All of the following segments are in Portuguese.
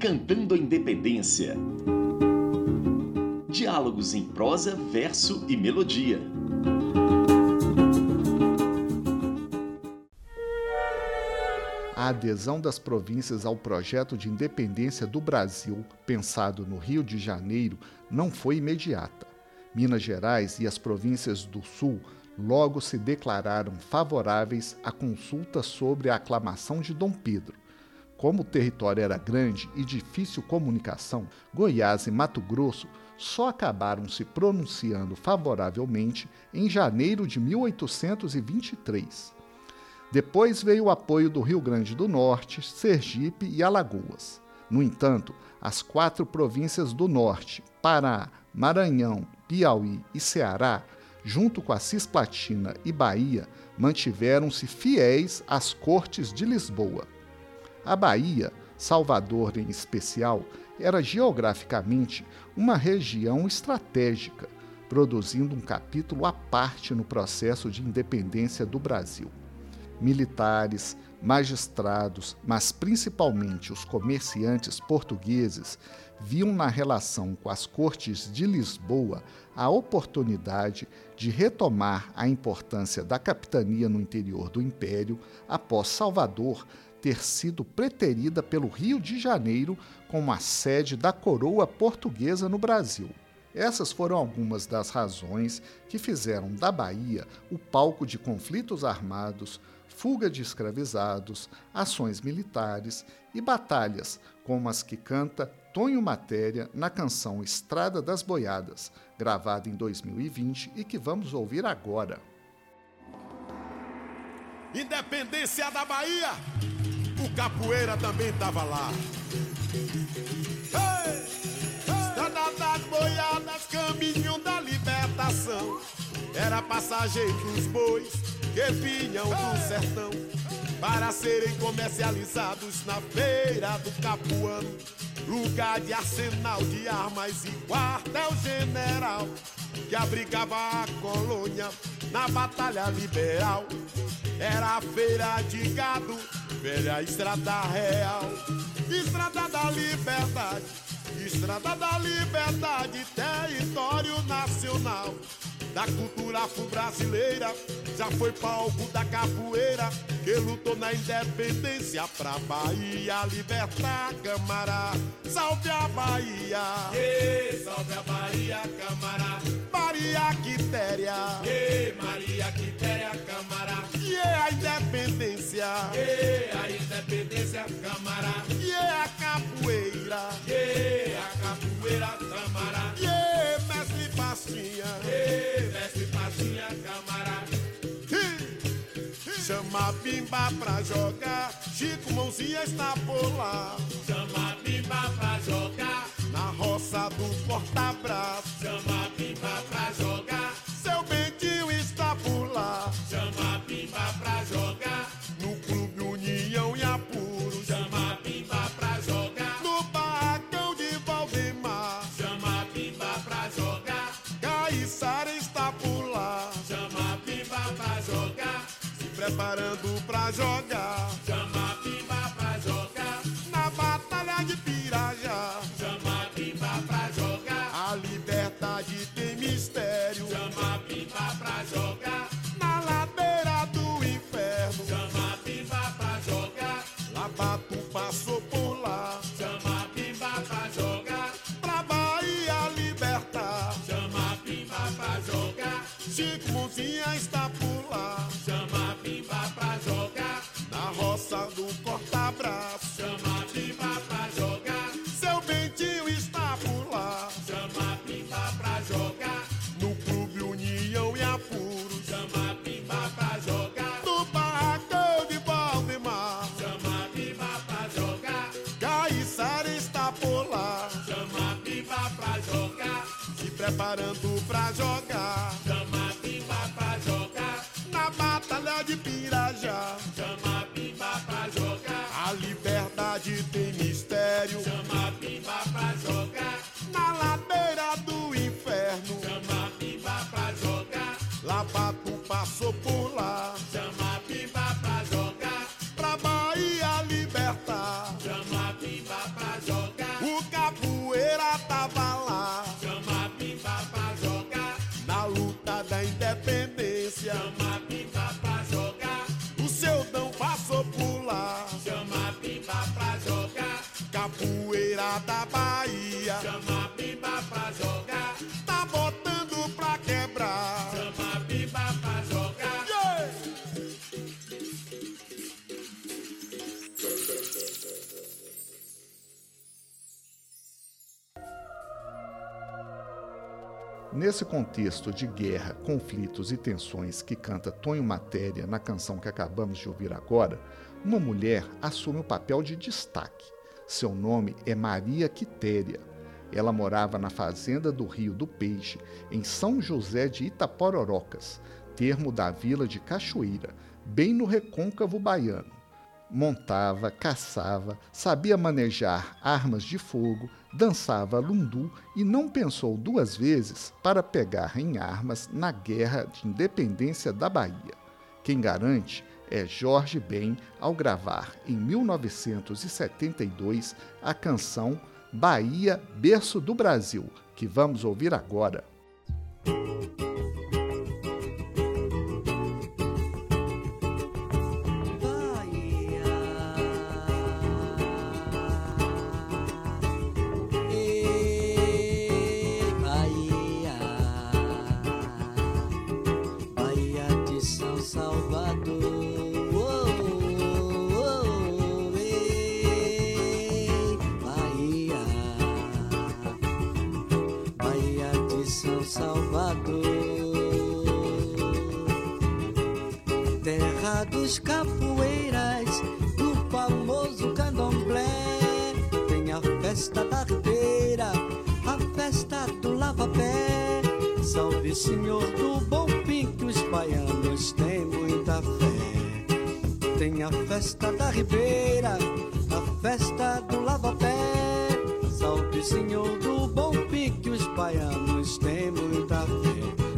Cantando a Independência. Diálogos em prosa, verso e melodia. A adesão das províncias ao projeto de independência do Brasil, pensado no Rio de Janeiro, não foi imediata. Minas Gerais e as províncias do Sul logo se declararam favoráveis à consulta sobre a aclamação de Dom Pedro. Como o território era grande e difícil comunicação, Goiás e Mato Grosso só acabaram se pronunciando favoravelmente em janeiro de 1823. Depois veio o apoio do Rio Grande do Norte, Sergipe e Alagoas. No entanto, as quatro províncias do Norte, Pará, Maranhão, Piauí e Ceará, junto com a Cisplatina e Bahia, mantiveram-se fiéis às cortes de Lisboa. A Bahia, Salvador em especial, era geograficamente uma região estratégica, produzindo um capítulo à parte no processo de independência do Brasil. Militares, magistrados, mas principalmente os comerciantes portugueses, viam na relação com as cortes de Lisboa a oportunidade de retomar a importância da capitania no interior do império após Salvador ter sido preterida pelo Rio de Janeiro como a sede da coroa portuguesa no Brasil. Essas foram algumas das razões que fizeram da Bahia o palco de conflitos armados, fuga de escravizados, ações militares e batalhas, como as que canta Tonho Matéria na canção Estrada das Boiadas, gravada em 2020 e que vamos ouvir agora. Independência da Bahia, capoeira também estava lá. Hey! Estrada das Boiadas, caminho da libertação, era passageiro dos bois que vinham do sertão para serem comercializados na feira do Capuano, lugar de arsenal de armas e quartel-general que abrigava a colônia na batalha liberal. Era a feira de gado, velha estrada real, estrada da liberdade, estrada da liberdade, território nacional da cultura afro-brasileira. Já foi palco da capoeira que lutou na independência pra Bahia libertar Camará. Salve a Bahia! Ei, salve a Bahia, Camará! Maria Quitéria! Ei, Maria Quitéria, Camará! E é a independência! Ei, a independência, Camará! Bimba pra jogar, Chico Mãozinha está por lá. Chama bimba pra jogar, na roça do porta-braço. Preparando pra jogar. Chama a pimba pra jogar. Na batalha de Pirajá. Chama a pimba pra jogar. A liberdade tem mistério. Chama a pimba pra jogar. Na ladeira do inferno. Chama a pimba pra jogar. Labato passou por lá. Chama a pimba pra jogar. Pra Bahia libertar. Chama a pimba pra jogar. Chico Mãozinha está preparando pra jogar. Nesse contexto de guerra, conflitos e tensões que canta Tonho Matéria na canção que acabamos de ouvir agora, uma mulher assume o papel de destaque. Seu nome é Maria Quitéria. Ela morava na fazenda do Rio do Peixe, em São José de Itapororocas, termo da vila de Cachoeira, bem no recôncavo baiano. Montava, caçava, sabia manejar armas de fogo, dançava lundu e não pensou duas vezes para pegar em armas na Guerra de Independência da Bahia. Quem garante é Jorge Ben ao gravar em 1972 a canção Bahia, berço do Brasil, que vamos ouvir agora. Dos capoeiras, do famoso candomblé. Tem a festa da ribeira, a festa do lava-pé. Salve, Senhor do bom fim, que os baianos têm muita fé. Tem a festa da ribeira, a festa do lava-pé. Salve, Senhor do bom fim, que os baianos têm muita fé.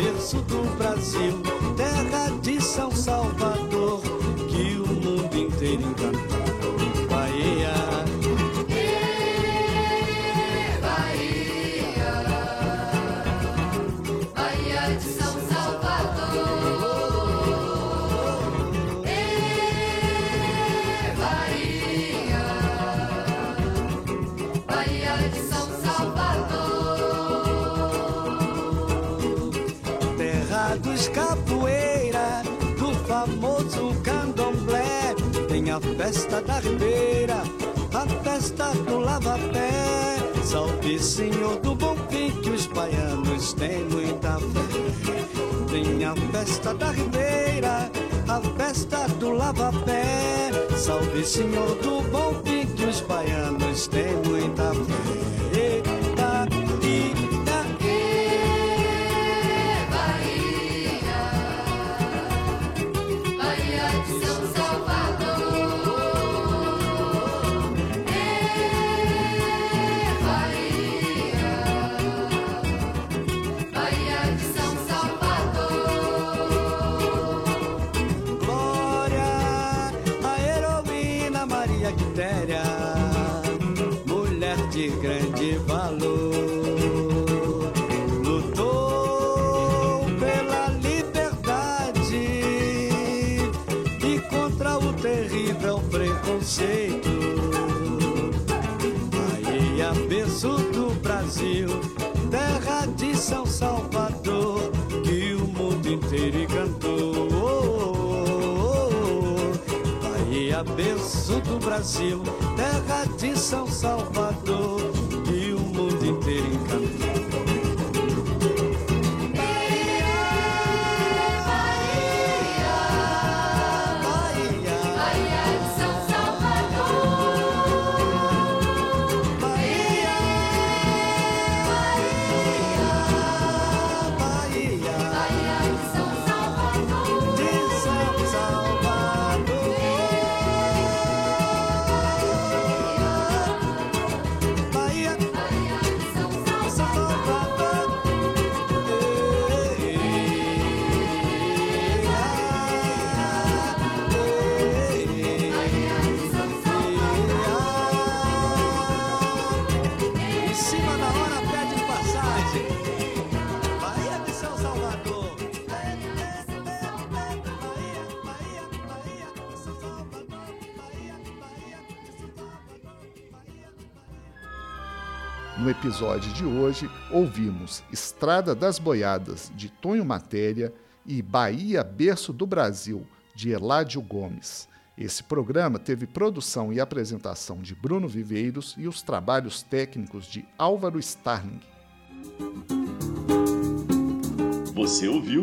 berço do Brasil, terra de São Salvador. Tem a festa da ribeira, a festa do lava-pé. Salve, Senhor do bom fim, que os baianos têm muita fé. Tem a festa da ribeira, a festa do lava-pé. Salve, Senhor do bom fim, que os baianos têm muita fé. Do Brasil, terra de São Salvador, No episódio de hoje, ouvimos Estrada das Boiadas, de Tonho Matéria, e Bahia Berço do Brasil, de Eládio Gomes. Esse programa teve produção e apresentação de Bruno Viveiros e os trabalhos técnicos de Álvaro Starling. Você ouviu